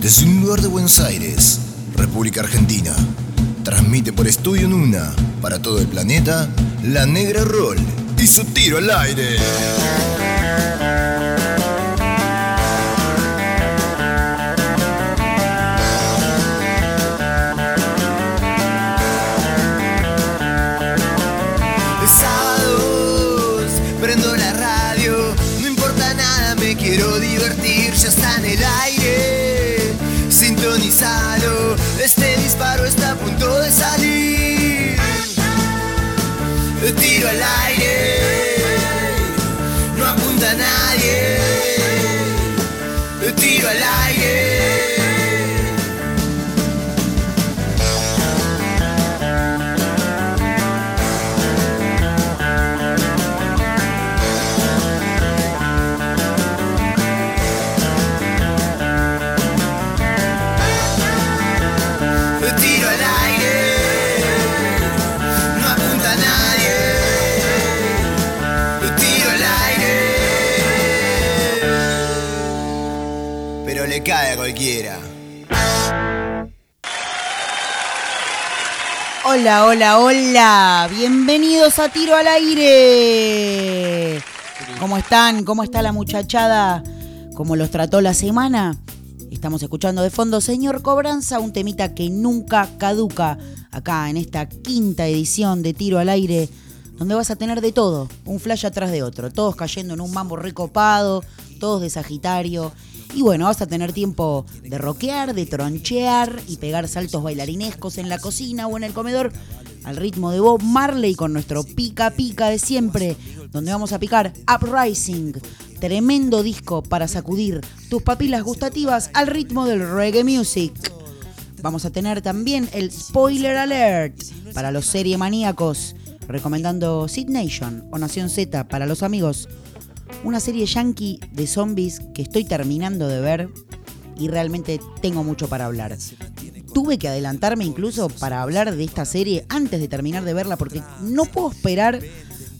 Desde un lugar de Buenos Aires, República Argentina, transmite por Estudio Nuna para todo el planeta La Negra Roll y su tiro al aire. Hola, hola, hola. Bienvenidos a Tiro al Aire. ¿Cómo están? ¿Cómo está la muchachada? ¿Cómo los trató la semana? Estamos escuchando de fondo Señor Cobranza, un temita que nunca caduca acá en esta quinta edición de Tiro al Aire, donde vas a tener de todo, un flash atrás de otro, todos cayendo en un mambo recopado, todos de Sagitario. Y bueno, vas a tener tiempo de rockear, de tronchear y pegar saltos bailarinescos en la cocina o en el comedor al ritmo de Bob Marley con nuestro pica pica de siempre, donde vamos a picar Uprising, tremendo disco para sacudir tus papilas gustativas al ritmo del reggae music. Vamos a tener también el spoiler alert para los serie maníacos, recomendando Sid Nation o Nación Z para los amigos. Una serie yankee de zombies que estoy terminando de ver y realmente tengo mucho para hablar. Tuve que adelantarme incluso para hablar de esta serie antes de terminar de verla porque no puedo esperar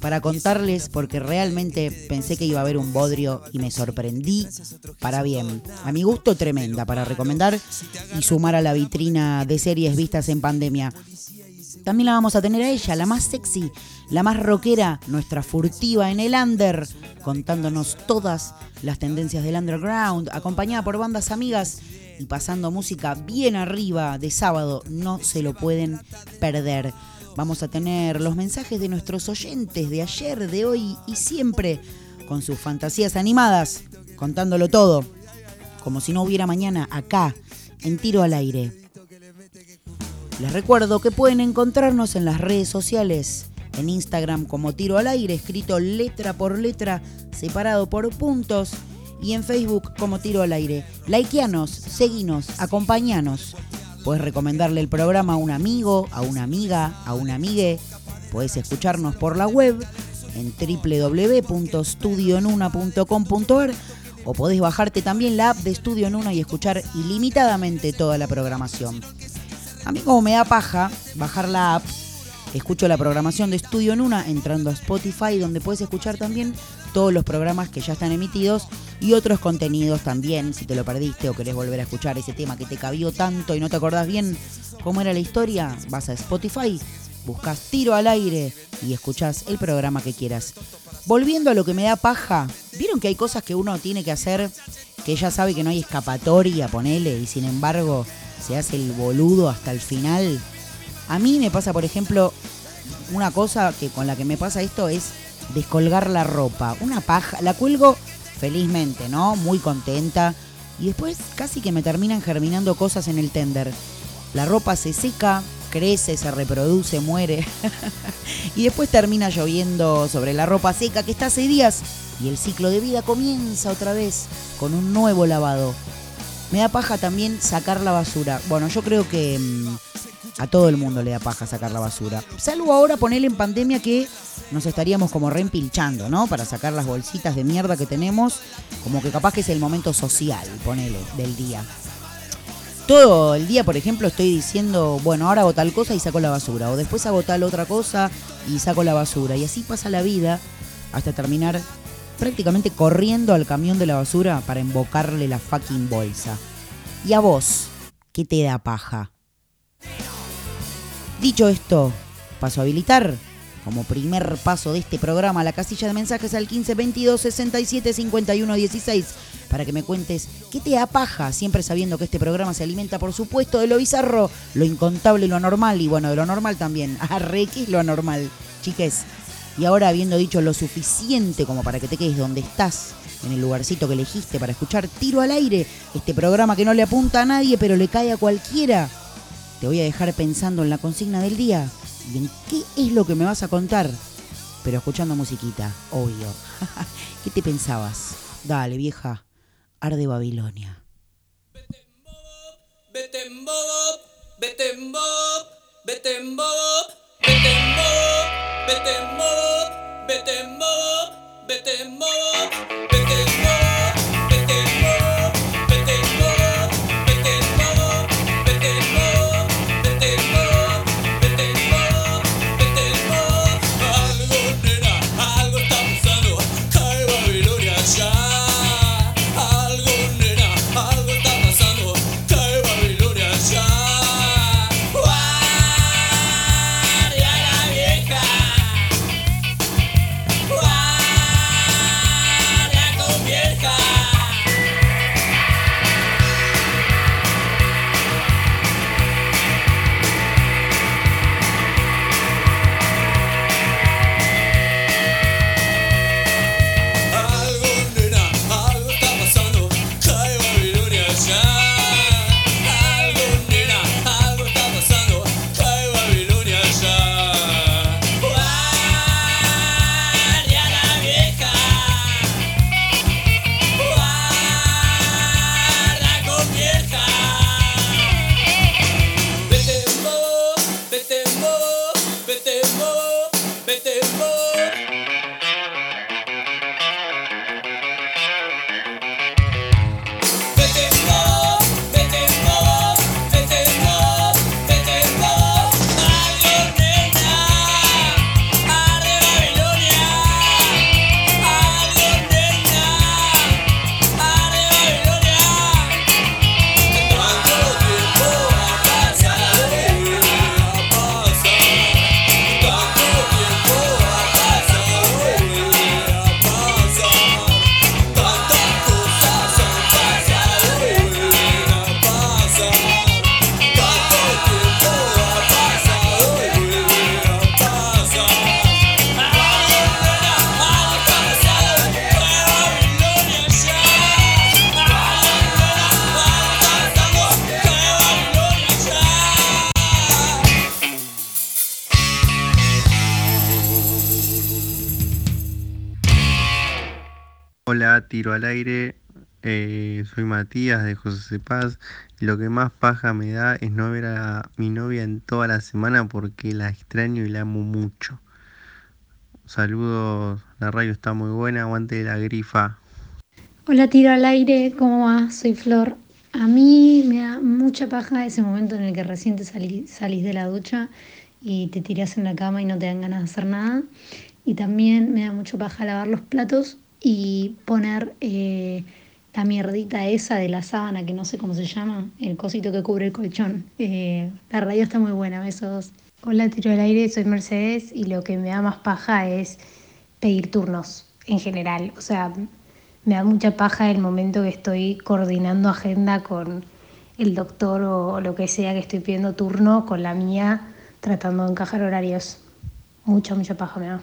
para contarles porque realmente pensé que iba a haber un bodrio y me sorprendí para bien. A mi gusto tremenda para recomendar y sumar a la vitrina de series vistas en pandemia. También la vamos a tener a ella, la más sexy, la más rockera, nuestra furtiva en el under, contándonos todas las tendencias del underground, acompañada por bandas amigas y pasando música bien arriba de sábado. No se lo pueden perder. Vamos a tener los mensajes de nuestros oyentes de ayer, de hoy y siempre, con sus fantasías animadas, contándolo todo, como si no hubiera mañana acá, en tiro al aire. Les recuerdo que pueden encontrarnos en las redes sociales, en Instagram como tiro al aire, escrito letra por letra, separado por puntos, y en Facebook como tiro al aire. Likeanos, seguinos, acompañanos. Puedes recomendarle el programa a un amigo, a una amiga, a una amigue. Puedes escucharnos por la web en www.studionuna.com.ar o podés bajarte también la app de Estudio Nuna y escuchar ilimitadamente toda la programación. A mí como me da paja bajar la app, escucho la programación de Estudio Nuna entrando a Spotify donde puedes escuchar también todos los programas que ya están emitidos y otros contenidos también, si te lo perdiste o querés volver a escuchar ese tema que te cabió tanto y no te acordás bien cómo era la historia, vas a Spotify, buscas tiro al aire y escuchás el programa que quieras. Volviendo a lo que me da paja, ¿vieron que hay cosas que uno tiene que hacer que ya sabe que no hay escapatoria, ponele, y sin embargo se hace el boludo hasta el final? A mí me pasa, por ejemplo, una cosa que con la que me pasa esto es descolgar la ropa. Una paja, la cuelgo felizmente, ¿no? Muy contenta. Y después casi que me terminan germinando cosas en el tender. La ropa se seca, crece, se reproduce, muere. y después termina lloviendo sobre la ropa seca que está hace días. Y el ciclo de vida comienza otra vez con un nuevo lavado. Me da paja también sacar la basura. Bueno, yo creo que mm, a todo el mundo le da paja sacar la basura. Salvo ahora ponerle en pandemia que nos estaríamos como reempilchando, ¿no? Para sacar las bolsitas de mierda que tenemos. Como que capaz que es el momento social, ponele, del día. Todo el día, por ejemplo, estoy diciendo, bueno, ahora hago tal cosa y saco la basura. O después hago tal otra cosa y saco la basura. Y así pasa la vida hasta terminar prácticamente corriendo al camión de la basura para embocarle la fucking bolsa. ¿Y a vos qué te da paja? Dicho esto, paso a habilitar como primer paso de este programa la casilla de mensajes al 15 22 67 51 16 para que me cuentes qué te apaja, siempre sabiendo que este programa se alimenta, por supuesto, de lo bizarro, lo incontable y lo anormal, y bueno, de lo normal también. Arre, ¿qué es lo anormal? Chiques, y ahora habiendo dicho lo suficiente como para que te quedes donde estás, en el lugarcito que elegiste para escuchar Tiro al Aire, este programa que no le apunta a nadie, pero le cae a cualquiera, te voy a dejar pensando en la consigna del día y en qué es lo que me vas a contar. Pero escuchando musiquita, obvio. ¿Qué te pensabas? Dale, vieja. Arde Babilonia. Vete en modo, vete en modo. Tiro al aire. Eh, soy Matías de José Paz. Lo que más paja me da es no ver a mi novia en toda la semana porque la extraño y la amo mucho. Saludos, la radio está muy buena, aguante la grifa. Hola, tiro al aire, ¿cómo va? Soy Flor. A mí me da mucha paja ese momento en el que recién te salís de la ducha y te tirás en la cama y no te dan ganas de hacer nada. Y también me da mucha paja lavar los platos y poner eh, la mierdita esa de la sábana, que no sé cómo se llama, el cosito que cubre el colchón. Eh, la radio está muy buena, besos. Hola, tiro del aire, soy Mercedes y lo que me da más paja es pedir turnos en general. O sea, me da mucha paja el momento que estoy coordinando agenda con el doctor o lo que sea que estoy pidiendo turno con la mía, tratando de encajar horarios. Mucha, mucha paja me da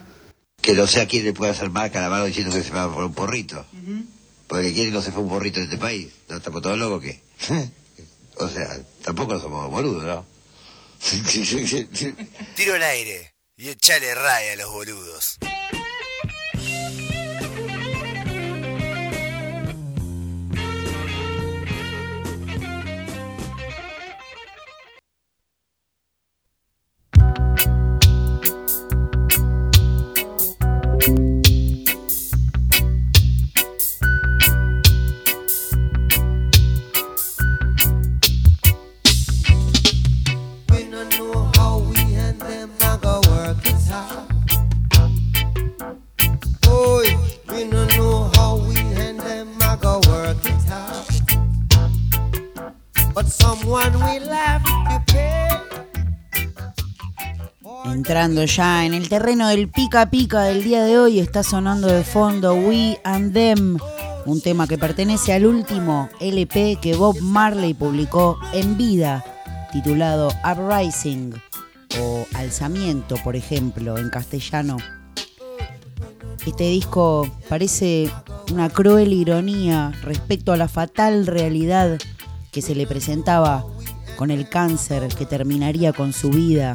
que no sé a quién le puede hacer la mano diciendo que se va por un porrito. Porque quién no se fue un porrito de este país. ¿No estamos todos locos qué? o sea, tampoco somos boludos, ¿no? Tiro el aire y echale raya a los boludos. Ya en el terreno del pica pica del día de hoy, está sonando de fondo We and Them, un tema que pertenece al último LP que Bob Marley publicó en vida, titulado Uprising o Alzamiento, por ejemplo, en castellano. Este disco parece una cruel ironía respecto a la fatal realidad que se le presentaba con el cáncer que terminaría con su vida.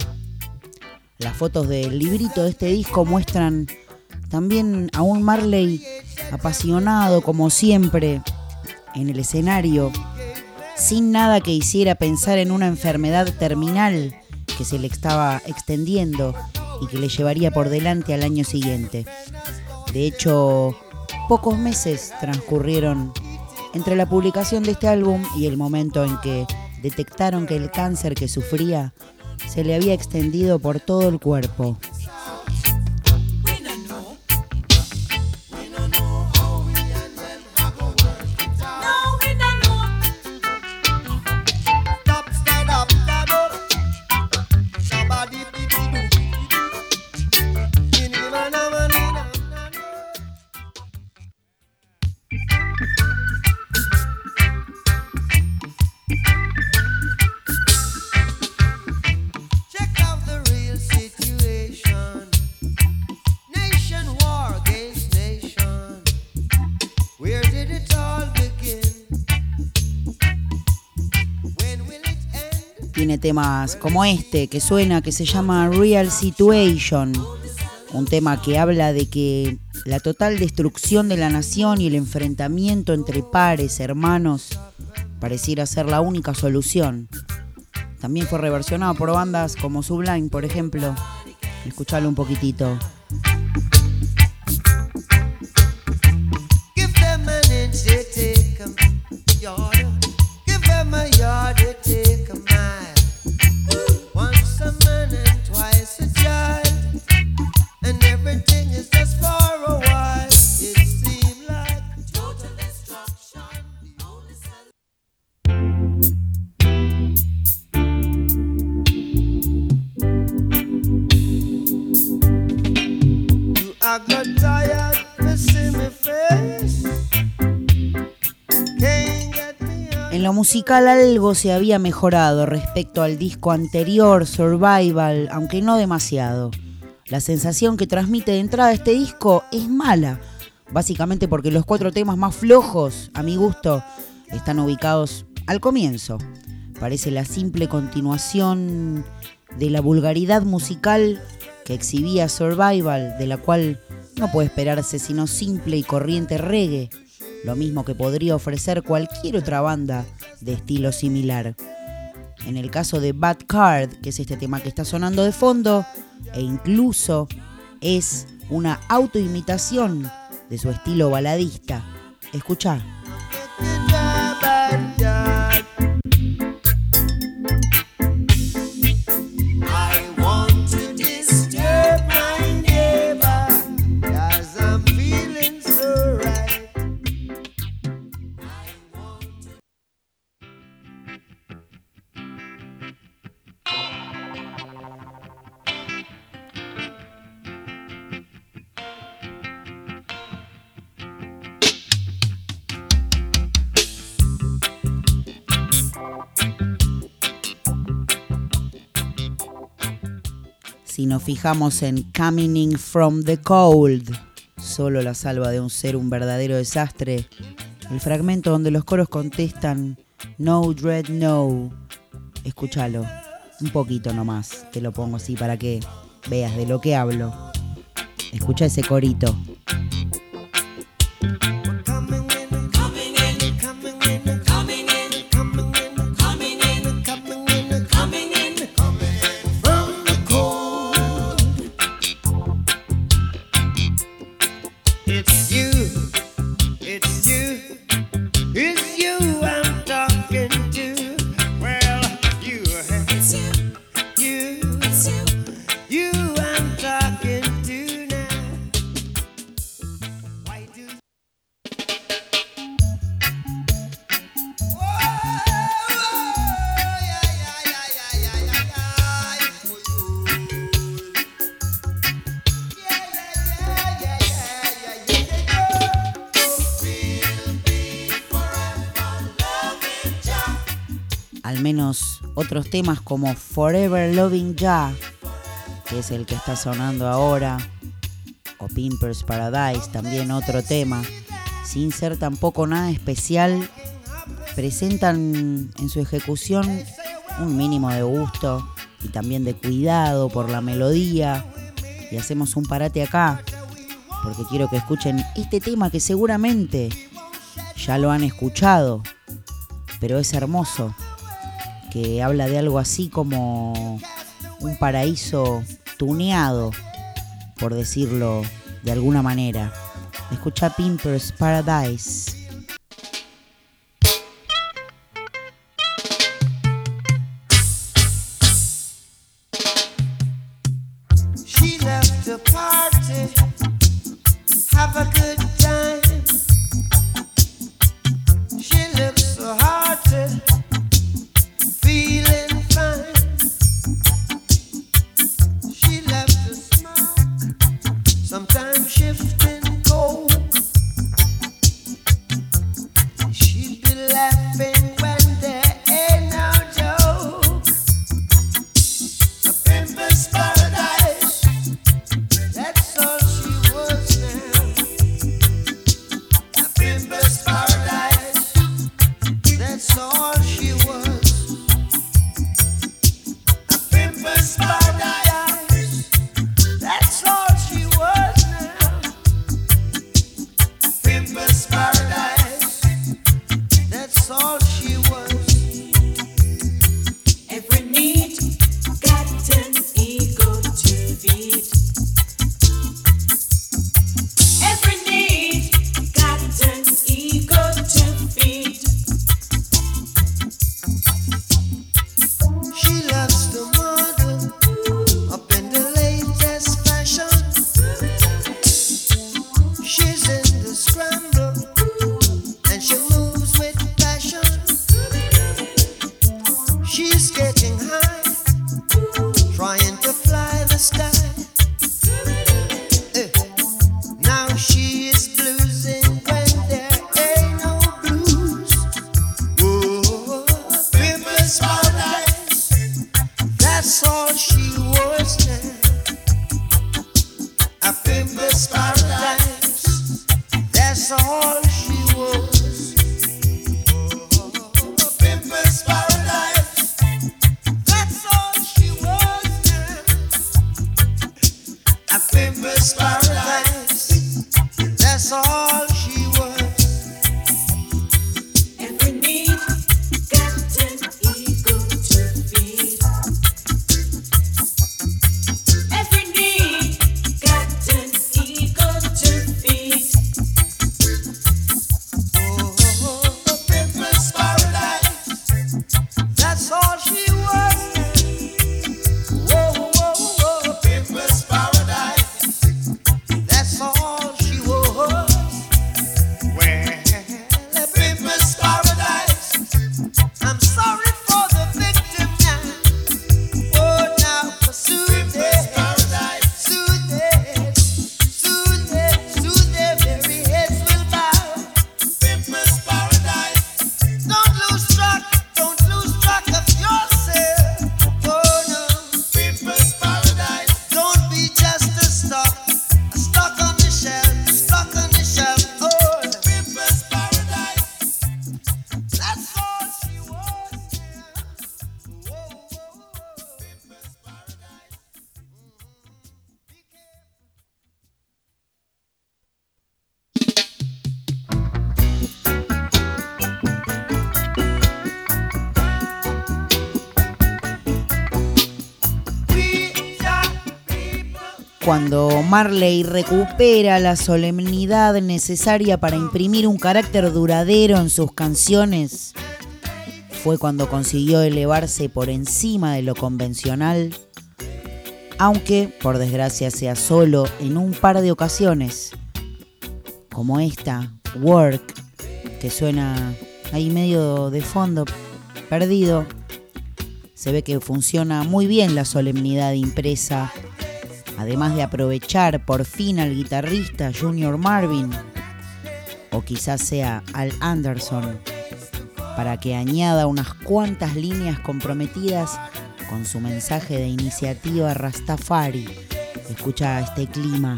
Las fotos del librito de este disco muestran también a un Marley apasionado como siempre en el escenario, sin nada que hiciera pensar en una enfermedad terminal que se le estaba extendiendo y que le llevaría por delante al año siguiente. De hecho, pocos meses transcurrieron entre la publicación de este álbum y el momento en que detectaron que el cáncer que sufría se le había extendido por todo el cuerpo. Temas como este que suena, que se llama Real Situation, un tema que habla de que la total destrucción de la nación y el enfrentamiento entre pares, hermanos, pareciera ser la única solución. También fue reversionado por bandas como Sublime, por ejemplo. Escuchalo un poquitito. En lo musical algo se había mejorado respecto al disco anterior, Survival, aunque no demasiado. La sensación que transmite de entrada este disco es mala, básicamente porque los cuatro temas más flojos, a mi gusto, están ubicados al comienzo. Parece la simple continuación de la vulgaridad musical que exhibía Survival, de la cual no puede esperarse sino simple y corriente reggae, lo mismo que podría ofrecer cualquier otra banda de estilo similar. En el caso de Bad Card, que es este tema que está sonando de fondo, e incluso es una autoimitación de su estilo baladista. Escucha. Nos fijamos en Coming from the Cold, solo la salva de un ser un verdadero desastre, el fragmento donde los coros contestan No Dread No, escúchalo, un poquito nomás, te lo pongo así para que veas de lo que hablo. Escucha ese corito. Temas como Forever Loving Ya, que es el que está sonando ahora, o Pimpers Paradise, también otro tema, sin ser tampoco nada especial, presentan en su ejecución un mínimo de gusto y también de cuidado por la melodía. Y hacemos un parate acá, porque quiero que escuchen este tema que seguramente ya lo han escuchado, pero es hermoso, que habla de algo así como un paraíso tuneado, por decirlo de alguna manera. Escucha Pimpers Paradise. Cuando Marley recupera la solemnidad necesaria para imprimir un carácter duradero en sus canciones, fue cuando consiguió elevarse por encima de lo convencional, aunque por desgracia sea solo en un par de ocasiones, como esta, Work, que suena ahí medio de fondo, perdido. Se ve que funciona muy bien la solemnidad impresa además de aprovechar por fin al guitarrista Junior Marvin, o quizás sea Al Anderson, para que añada unas cuantas líneas comprometidas con su mensaje de iniciativa Rastafari. Escucha este clima.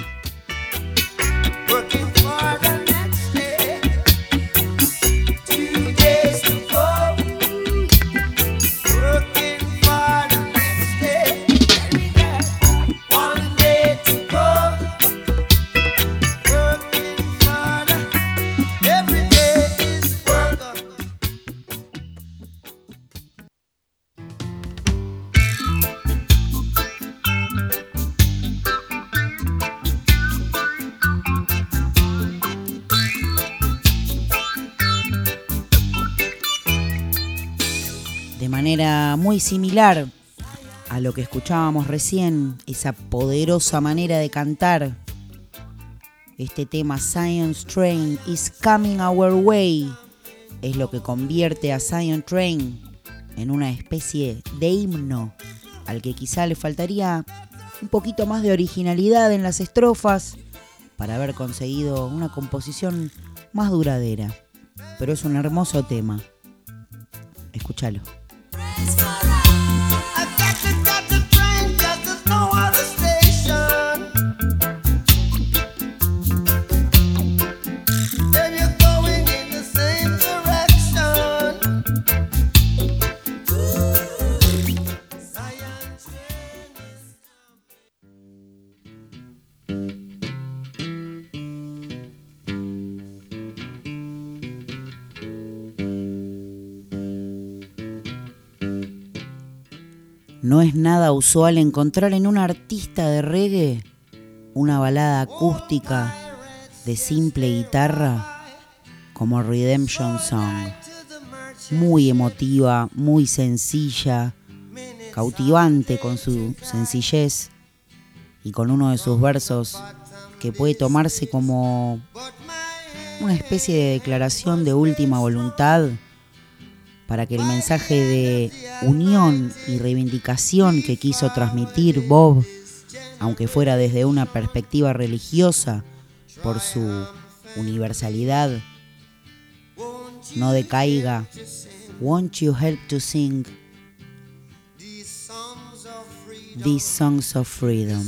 Similar a lo que escuchábamos recién, esa poderosa manera de cantar. Este tema Science Train is coming our way es lo que convierte a Science Train en una especie de himno al que quizá le faltaría un poquito más de originalidad en las estrofas para haber conseguido una composición más duradera. Pero es un hermoso tema. Escúchalo. No es nada usual encontrar en un artista de reggae una balada acústica de simple guitarra como Redemption Song. Muy emotiva, muy sencilla, cautivante con su sencillez y con uno de sus versos que puede tomarse como una especie de declaración de última voluntad para que el mensaje de unión y reivindicación que quiso transmitir Bob, aunque fuera desde una perspectiva religiosa, por su universalidad, no decaiga. Won't you help to sing these songs of freedom?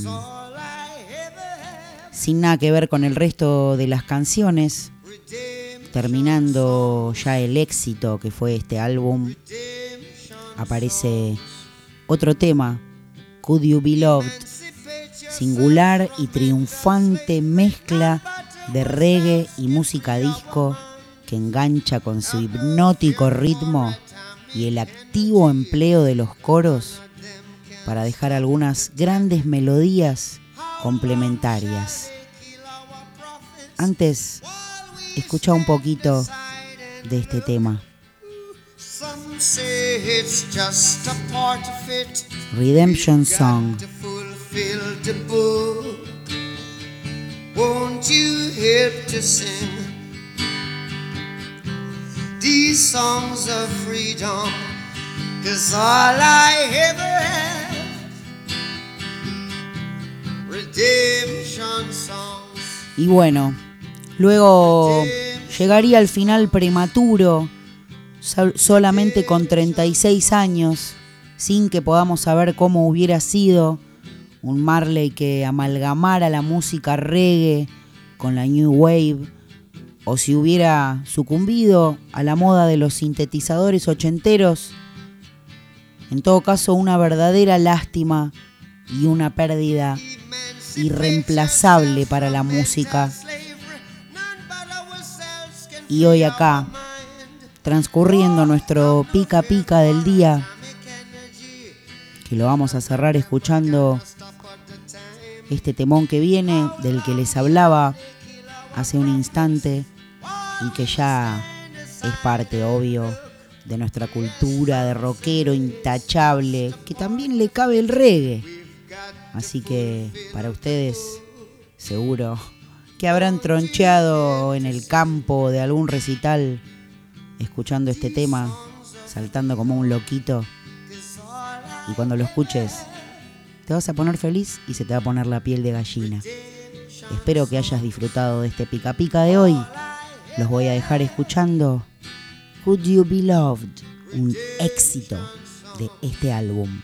Sin nada que ver con el resto de las canciones, terminando ya el éxito que fue este álbum, aparece otro tema, Could You Be Loved, singular y triunfante mezcla de reggae y música disco que engancha con su hipnótico ritmo y el activo empleo de los coros para dejar algunas grandes melodías complementarias. Antes, escucha un poquito de este tema. Redemption Song. Won't you help to sing these songs of freedom? Cause all I ever have, redemption songs. Y bueno, luego llegaría al final prematuro, sol- solamente con 36 años, sin que podamos saber cómo hubiera sido un Marley que amalgamara la música reggae con la new wave, o si hubiera sucumbido a la moda de los sintetizadores ochenteros. En todo caso, una verdadera lástima y una pérdida irreemplazable para la música. Y hoy acá, transcurriendo nuestro pica pica del día, que lo vamos a cerrar escuchando este temón que viene, del que les hablaba hace un instante y que ya es parte, obvio, de nuestra cultura de rockero intachable, que también le cabe el reggae. Así que para ustedes, seguro que habrán troncheado en el campo de algún recital escuchando este tema, saltando como un loquito. Y cuando lo escuches, te vas a poner feliz y se te va a poner la piel de gallina. Espero que hayas disfrutado de este pica pica de hoy. Los voy a dejar escuchando Could You Be Loved, un éxito de este álbum.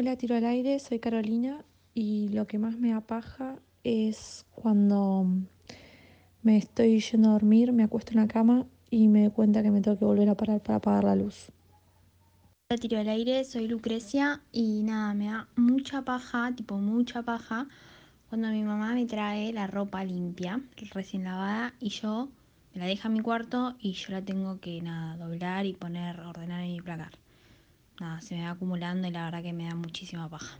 Hola, tiro al aire, soy Carolina y lo que más me apaja es cuando me estoy yendo a dormir, me acuesto en la cama y me doy cuenta que me tengo que volver a parar para apagar la luz. Hola, tiro al aire, soy Lucrecia y nada, me da mucha paja, tipo mucha paja, cuando mi mamá me trae la ropa limpia, recién lavada, y yo me la deja en mi cuarto y yo la tengo que nada, doblar y poner, ordenar en mi placar nada, se me va acumulando y la verdad que me da muchísima paja.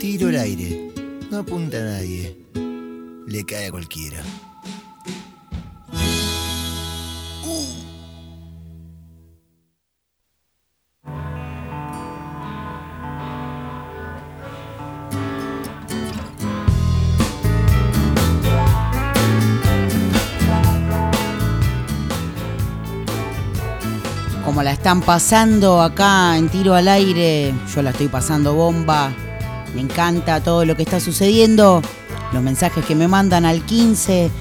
Tiro al aire. No apunta a nadie. Le cae a cualquiera. ¿Cómo la están pasando acá en tiro al aire? Yo la estoy pasando bomba. Me encanta todo lo que está sucediendo. Los mensajes que me mandan al 15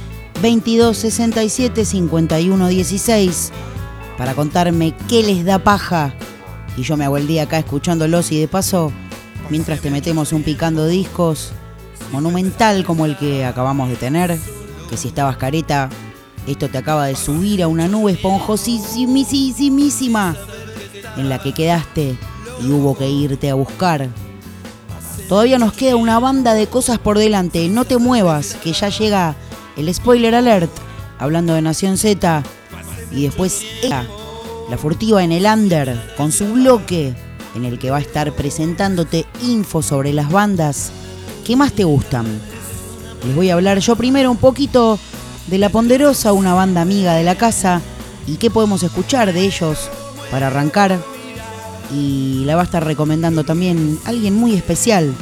22 67 51 16 para contarme qué les da paja. Y yo me hago el día acá escuchándolos y de paso, mientras te metemos un picando discos monumental como el que acabamos de tener, que si estabas careta, esto te acaba de subir a una nube esponjosísimísima en la que quedaste y hubo que irte a buscar. Todavía nos queda una banda de cosas por delante. No te muevas, que ya llega el spoiler alert, hablando de Nación Z. Y después ella, la furtiva en el under, con su bloque, en el que va a estar presentándote info sobre las bandas que más te gustan. Les voy a hablar yo primero un poquito de La Ponderosa, una banda amiga de la casa, y qué podemos escuchar de ellos para arrancar. Y la va a estar recomendando también alguien muy especial.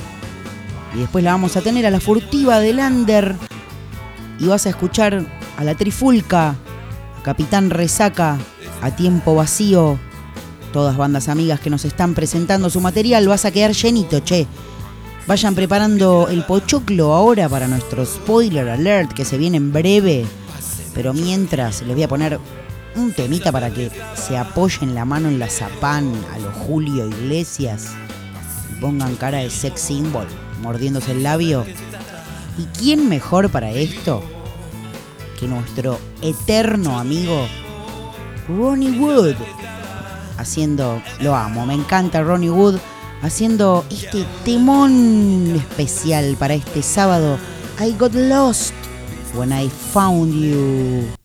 Y después la vamos a tener a la furtiva del Lander. Y vas a escuchar a la Trifulca, a Capitán Resaca, a Tiempo Vacío. Todas bandas amigas que nos están presentando su material. Vas a quedar llenito, che. Vayan preparando el pochoclo ahora para nuestro spoiler alert que se viene en breve. Pero mientras les voy a poner un temita para que se apoyen la mano en la zapán a los Julio Iglesias y pongan cara de sex symbol, mordiéndose el labio. ¿Y quién mejor para esto que nuestro eterno amigo Ronnie Wood? Haciendo, lo amo, me encanta Ronnie Wood haciendo este temón especial para este sábado. I got lost when I found you.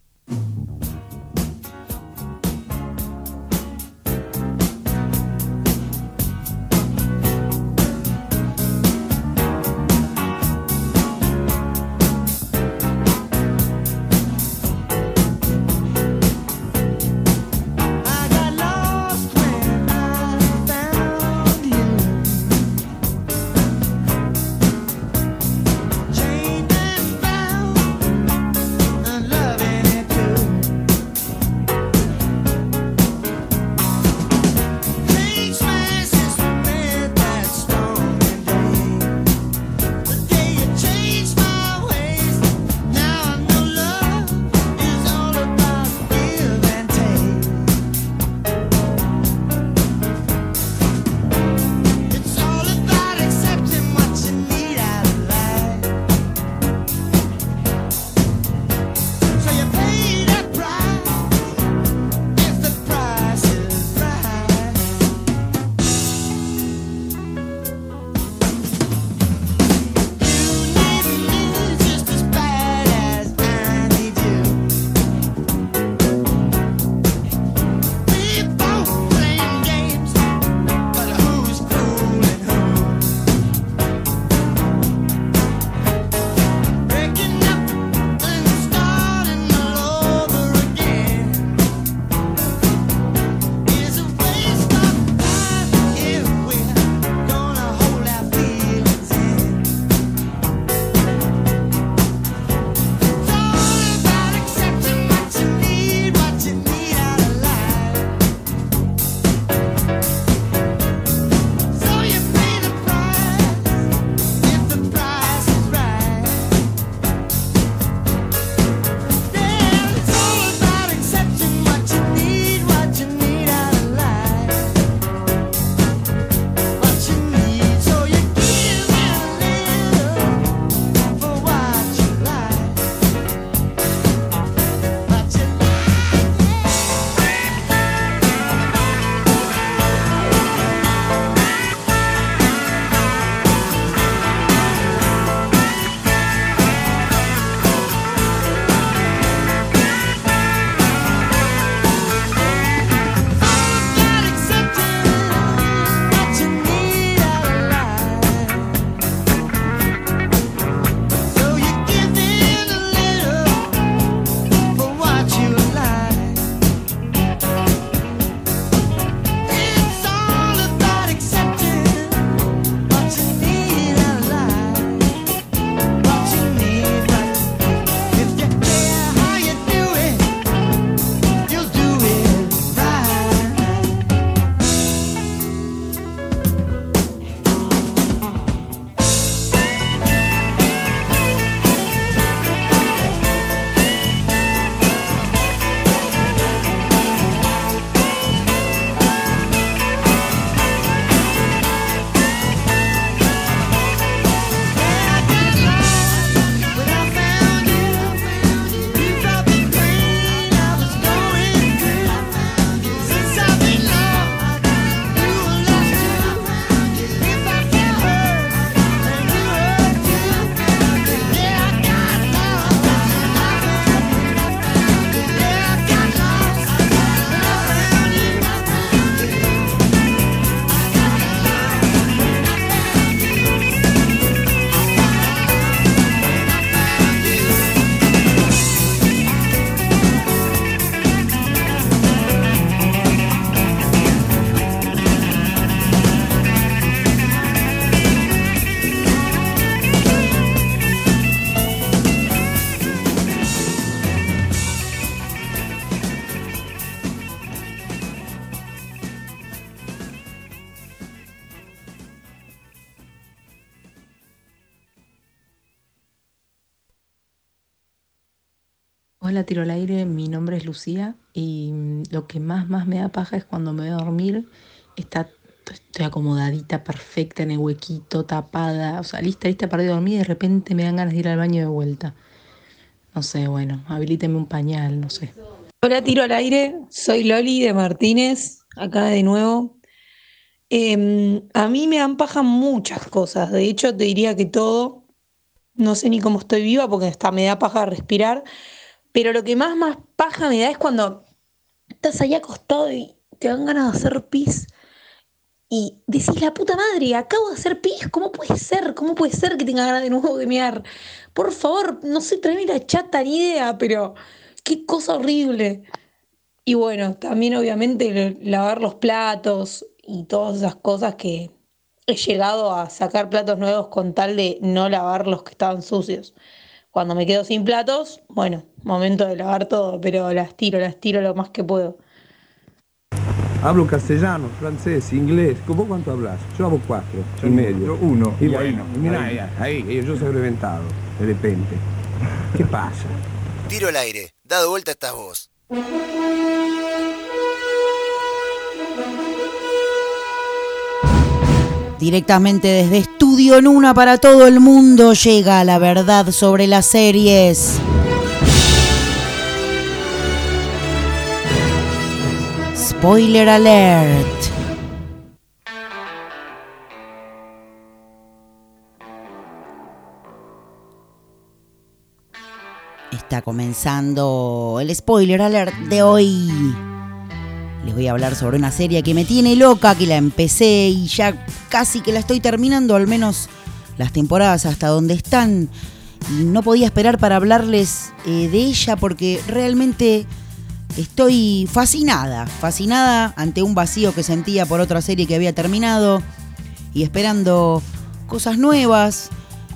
Tiro al aire, mi nombre es Lucía y mm, lo que más más me da paja es cuando me voy a dormir, está, estoy acomodadita, perfecta, en el huequito, tapada, o sea, lista, lista para ir a dormir y de repente me dan ganas de ir al baño de vuelta. No sé, bueno, habilíteme un pañal, no sé. Hola, tiro al aire, soy Loli de Martínez, acá de nuevo. Em, a mí me dan paja muchas cosas, de hecho te diría que todo, no sé ni cómo estoy viva porque hasta me da paja respirar, pero lo que más más paja me da es cuando estás ahí acostado y te dan ganas de hacer pis y decís, la puta madre, acabo de hacer pis, ¿cómo puede ser? ¿Cómo puede ser que tenga ganas de nuevo de mear? Por favor, no sé, tráeme la chata ni idea, pero qué cosa horrible. Y bueno, también obviamente lavar los platos y todas esas cosas que he llegado a sacar platos nuevos con tal de no lavar los que estaban sucios. Cuando me quedo sin platos, bueno, momento de lavar todo, pero las tiro, las tiro lo más que puedo. Hablo castellano, francés, inglés. ¿Vos cuánto hablas? Yo hablo cuatro y medio. uno. Y, bueno, mira, ahí, ahí, yo soy reventado, de repente. ¿Qué pasa? Tiro al aire, dado vuelta estás vos. Directamente desde Estudio en Una para todo el mundo llega la verdad sobre las series. Spoiler alert. Está comenzando el spoiler alert de hoy. Les voy a hablar sobre una serie que me tiene loca, que la empecé y ya casi que la estoy terminando, al menos las temporadas hasta donde están. Y no podía esperar para hablarles eh, de ella porque realmente estoy fascinada, fascinada ante un vacío que sentía por otra serie que había terminado y esperando cosas nuevas.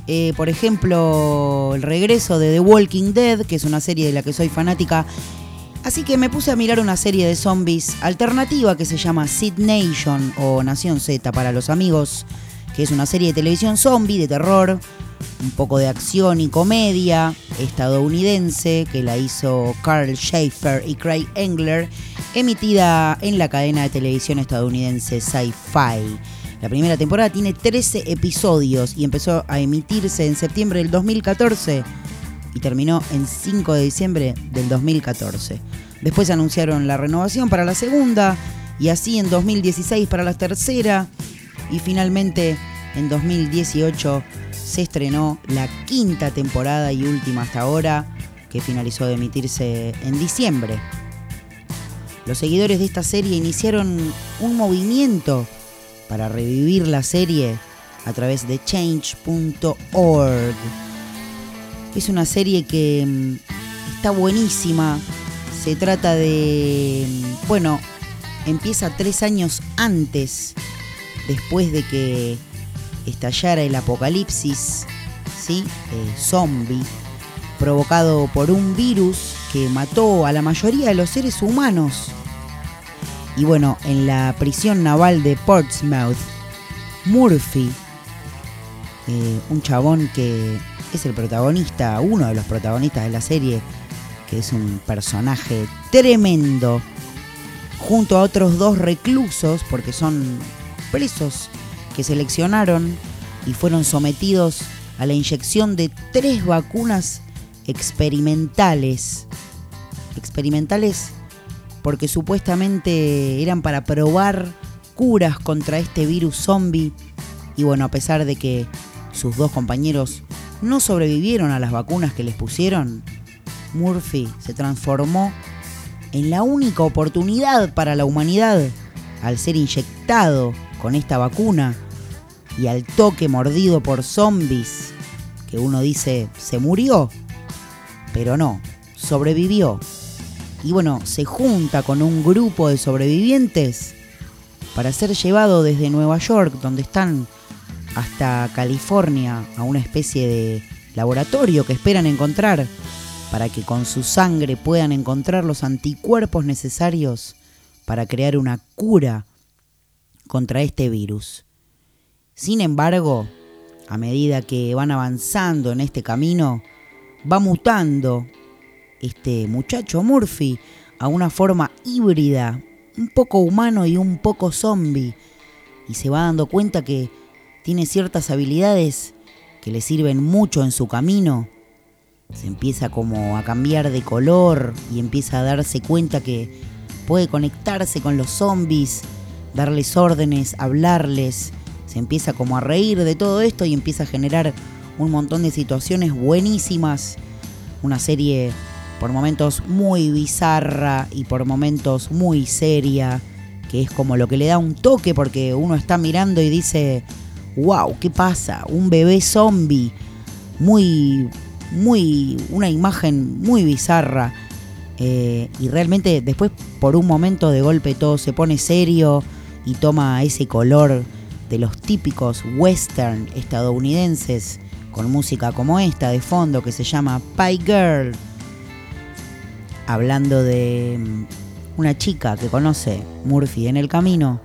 Eh, por ejemplo, el regreso de The Walking Dead, que es una serie de la que soy fanática. Así que me puse a mirar una serie de zombies alternativa que se llama Sid Nation o Nación Z para los amigos, que es una serie de televisión zombie de terror, un poco de acción y comedia estadounidense que la hizo Carl Schaefer y Craig Engler, emitida en la cadena de televisión estadounidense Sci-Fi. La primera temporada tiene 13 episodios y empezó a emitirse en septiembre del 2014 y terminó en 5 de diciembre del 2014. Después anunciaron la renovación para la segunda y así en 2016 para la tercera y finalmente en 2018 se estrenó la quinta temporada y última hasta ahora que finalizó de emitirse en diciembre. Los seguidores de esta serie iniciaron un movimiento para revivir la serie a través de change.org. Es una serie que mm, está buenísima. Se trata de, mm, bueno, empieza tres años antes, después de que estallara el apocalipsis, ¿sí? Eh, zombie, provocado por un virus que mató a la mayoría de los seres humanos. Y bueno, en la prisión naval de Portsmouth, Murphy, eh, un chabón que es el protagonista, uno de los protagonistas de la serie, que es un personaje tremendo, junto a otros dos reclusos, porque son presos que seleccionaron y fueron sometidos a la inyección de tres vacunas experimentales. Experimentales porque supuestamente eran para probar curas contra este virus zombie. Y bueno, a pesar de que sus dos compañeros no sobrevivieron a las vacunas que les pusieron, Murphy se transformó en la única oportunidad para la humanidad al ser inyectado con esta vacuna y al toque mordido por zombies, que uno dice se murió, pero no, sobrevivió. Y bueno, se junta con un grupo de sobrevivientes para ser llevado desde Nueva York, donde están, hasta California, a una especie de laboratorio que esperan encontrar para que con su sangre puedan encontrar los anticuerpos necesarios para crear una cura contra este virus. Sin embargo, a medida que van avanzando en este camino, va mutando este muchacho Murphy a una forma híbrida, un poco humano y un poco zombie, y se va dando cuenta que tiene ciertas habilidades que le sirven mucho en su camino. Se empieza como a cambiar de color y empieza a darse cuenta que puede conectarse con los zombies, darles órdenes, hablarles. Se empieza como a reír de todo esto y empieza a generar un montón de situaciones buenísimas. Una serie por momentos muy bizarra y por momentos muy seria, que es como lo que le da un toque porque uno está mirando y dice, wow, ¿qué pasa? Un bebé zombie, muy, muy, una imagen muy bizarra. Eh, y realmente después por un momento de golpe todo se pone serio y toma ese color de los típicos western estadounidenses con música como esta de fondo que se llama Pie Girl hablando de mm, una chica que conoce Murphy en el camino,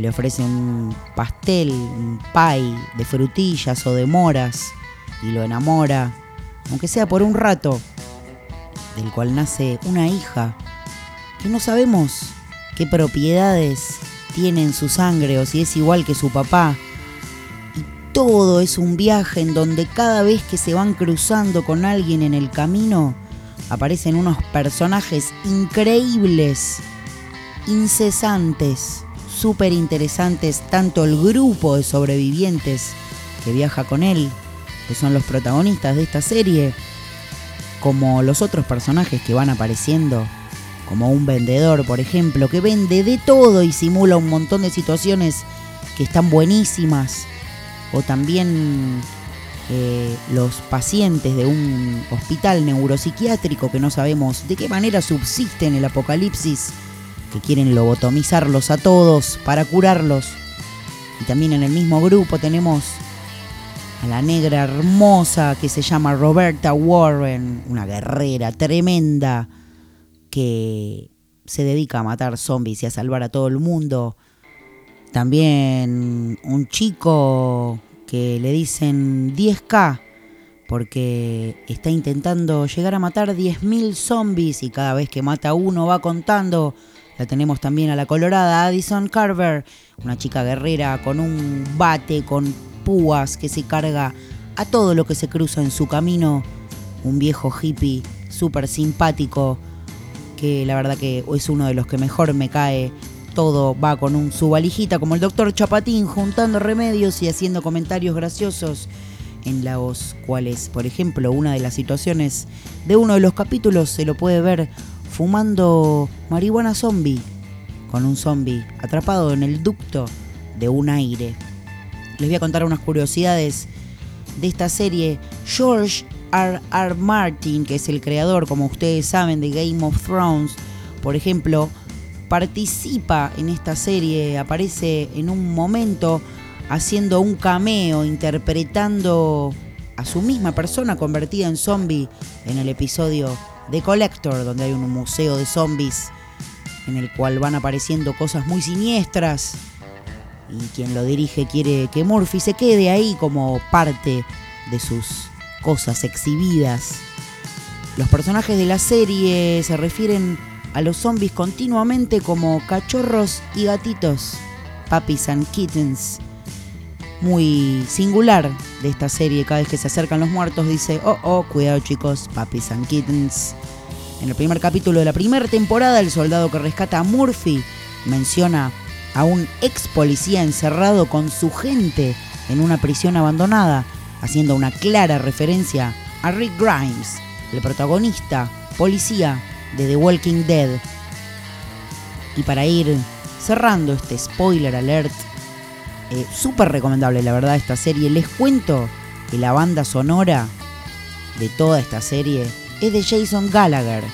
le ofrece un pastel, un pie de frutillas o de moras y lo enamora, aunque sea por un rato, del cual nace una hija que no sabemos qué propiedades tiene en su sangre o si es igual que su papá. Y todo es un viaje en donde cada vez que se van cruzando con alguien en el camino, aparecen unos personajes increíbles, incesantes, súper interesantes, tanto el grupo de sobrevivientes que viaja con él, que son los protagonistas de esta serie, como los otros personajes que van apareciendo, como un vendedor, por ejemplo, que vende de todo y simula un montón de situaciones que están buenísimas, o también eh, los pacientes de un hospital neuropsiquiátrico que no sabemos de qué manera subsiste en el apocalipsis, que quieren lobotomizarlos a todos para curarlos. Y también en el mismo grupo tenemos a la negra hermosa que se llama Roberta Warren, una guerrera tremenda que se dedica a matar zombies y a salvar a todo el mundo. También un chico que le dicen 10K porque está intentando llegar a matar 10.000 zombies y cada vez que mata uno va contando. La tenemos también a la colorada Addison Carver, una chica guerrera con un bate, con púas que se carga a todo lo que se cruza en su camino. Un viejo hippie súper simpático que la verdad que es uno de los que mejor me cae todo va con un, su valijita como el doctor Chapatín juntando remedios y haciendo comentarios graciosos en los cuales, por ejemplo, una de las situaciones de uno de los capítulos se lo puede ver fumando marihuana zombie con un zombie atrapado en el ducto de un aire. Les voy a contar unas curiosidades de esta serie. George R. R. Martin, que es el creador, como ustedes saben, de Game of Thrones, por ejemplo, participa en esta serie, aparece en un momento haciendo un cameo, interpretando a su misma persona convertida en zombie en el episodio de Collector, donde hay un museo de zombies en el cual van apareciendo cosas muy siniestras y quien lo dirige quiere que Murphy se quede ahí como parte de sus cosas exhibidas. Los personajes de la serie se refieren a los zombies continuamente como cachorros y gatitos, puppies and kittens. Muy singular de esta serie, cada vez que se acercan los muertos dice, oh, oh, cuidado chicos, puppies and kittens. En el primer capítulo de la primera temporada, el soldado que rescata a Murphy menciona a un ex policía encerrado con su gente en una prisión abandonada, haciendo una clara referencia a Rick Grimes, el protagonista, policía de The Walking Dead. Y para ir cerrando este spoiler alert, eh, súper recomendable la verdad esta serie, les cuento que la banda sonora de toda esta serie es de Jason Gallagher,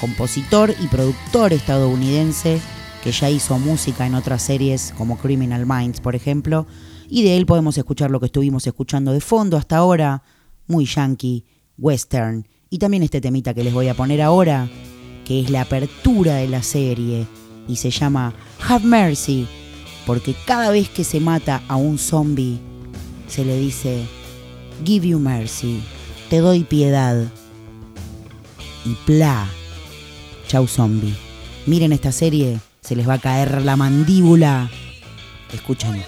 compositor y productor estadounidense que ya hizo música en otras series como Criminal Minds, por ejemplo, y de él podemos escuchar lo que estuvimos escuchando de fondo hasta ahora, muy yankee, western, y también este temita que les voy a poner ahora, que es la apertura de la serie y se llama Have Mercy, porque cada vez que se mata a un zombie se le dice Give you mercy, te doy piedad. y pla. Chau zombie. Miren esta serie, se les va a caer la mandíbula. Escuchen.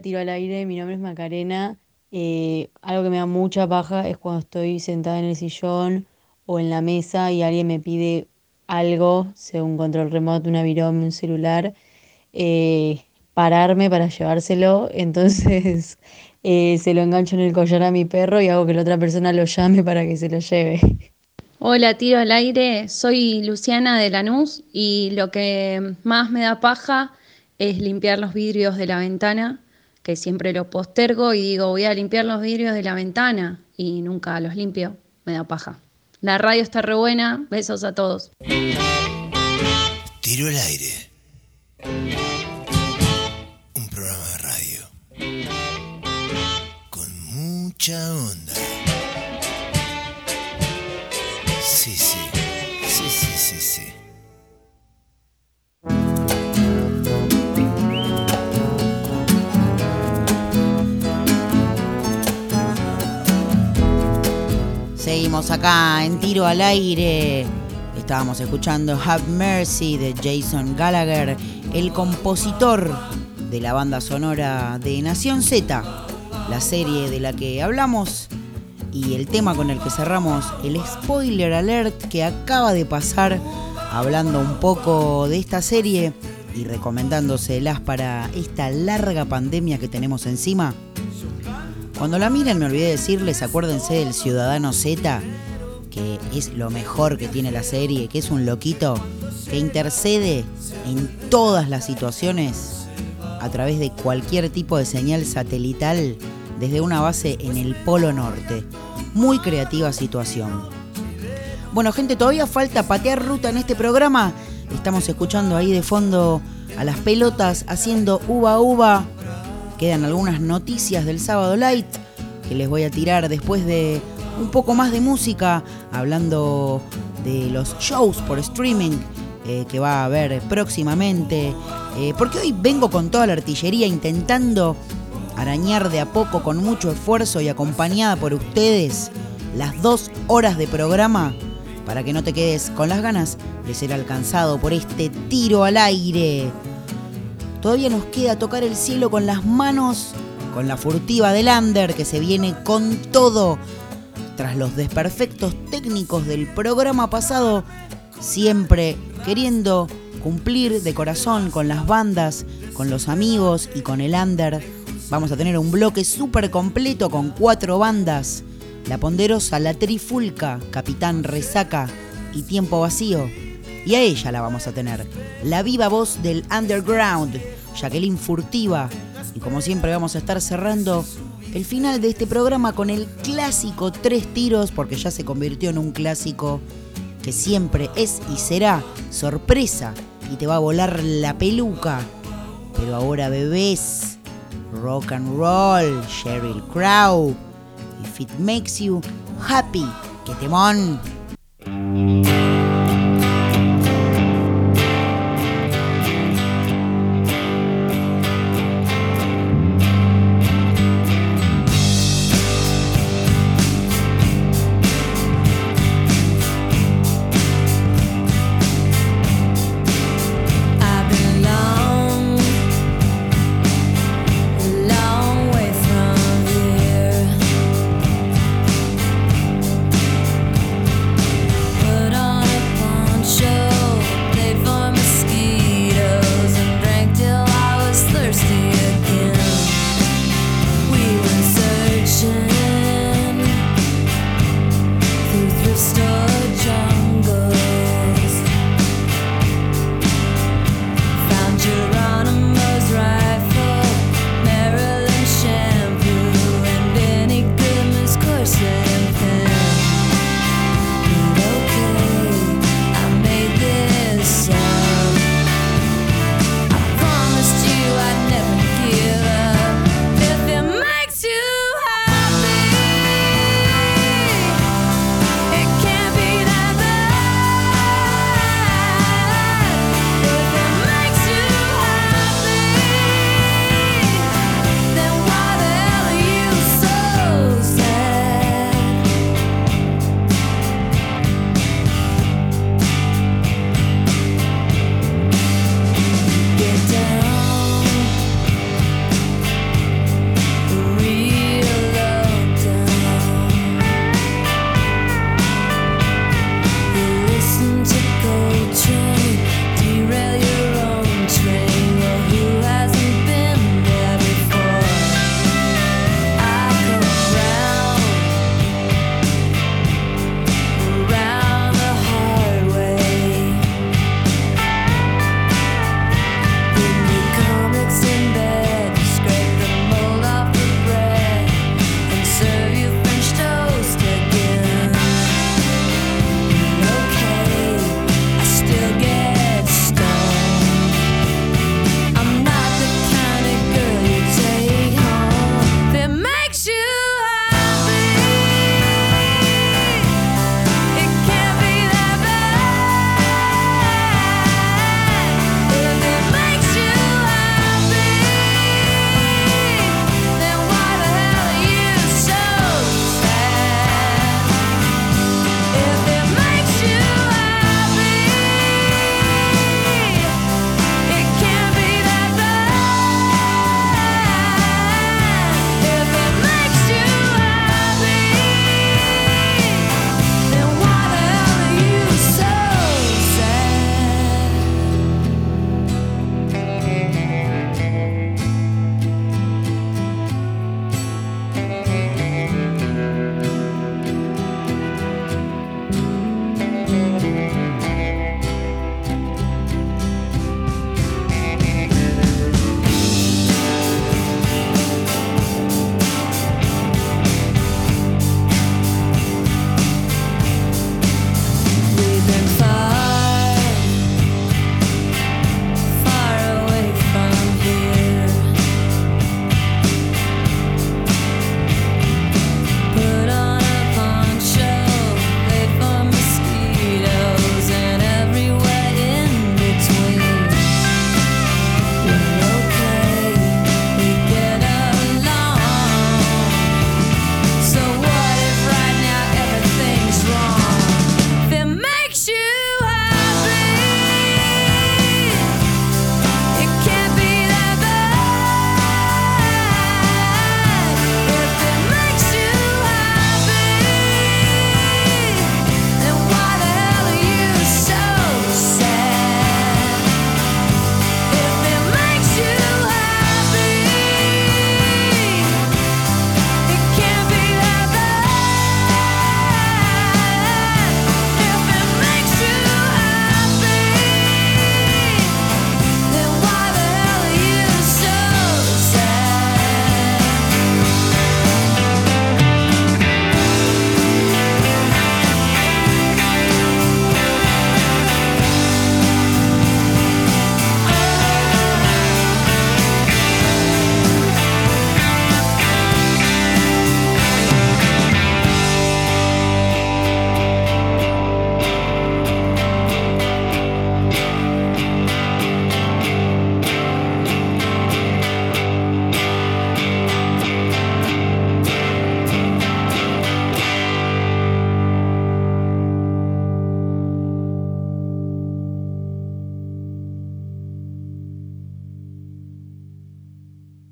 Tiro al aire, mi nombre es Macarena. Eh, algo que me da mucha paja es cuando estoy sentada en el sillón o en la mesa y alguien me pide algo, sea un control remoto, una virome, un celular, eh, pararme para llevárselo. Entonces eh, se lo engancho en el collar a mi perro y hago que la otra persona lo llame para que se lo lleve. Hola, tiro al aire. Soy Luciana de Lanús y lo que más me da paja es limpiar los vidrios de la ventana, que siempre lo postergo y digo, voy a limpiar los vidrios de la ventana y nunca los limpio. Me da paja. La radio está re buena. Besos a todos. Tiro al aire. Un programa de radio. Con mucha onda. Seguimos acá en tiro al aire. Estábamos escuchando Have Mercy de Jason Gallagher, el compositor de la banda sonora de Nación Z, la serie de la que hablamos y el tema con el que cerramos, el spoiler alert que acaba de pasar hablando un poco de esta serie y recomendándoselas para esta larga pandemia que tenemos encima. Cuando la miren me olvidé de decirles, acuérdense del Ciudadano Z, que es lo mejor que tiene la serie, que es un loquito que intercede en todas las situaciones a través de cualquier tipo de señal satelital desde una base en el Polo Norte. Muy creativa situación. Bueno, gente, todavía falta patear ruta en este programa. Estamos escuchando ahí de fondo a las pelotas haciendo uva uva Quedan algunas noticias del sábado light que les voy a tirar después de un poco más de música, hablando de los shows por streaming eh, que va a haber próximamente. Eh, porque hoy vengo con toda la artillería intentando arañar de a poco con mucho esfuerzo y acompañada por ustedes las dos horas de programa para que no te quedes con las ganas de ser alcanzado por este tiro al aire. Todavía nos queda tocar el cielo con las manos, con la furtiva del Under que se viene con todo. Tras los desperfectos técnicos del programa pasado, siempre queriendo cumplir de corazón con las bandas, con los amigos y con el Under. Vamos a tener un bloque súper completo con cuatro bandas. La Ponderosa, La Trifulca, Capitán Resaca y Tiempo Vacío. Y a ella la vamos a tener. La viva voz del underground, Jacqueline Furtiva. Y como siempre vamos a estar cerrando el final de este programa con el clásico Tres Tiros, porque ya se convirtió en un clásico que siempre es y será sorpresa y te va a volar la peluca. Pero ahora bebés, rock and roll, Sheryl Crow, if it makes you happy, que temón.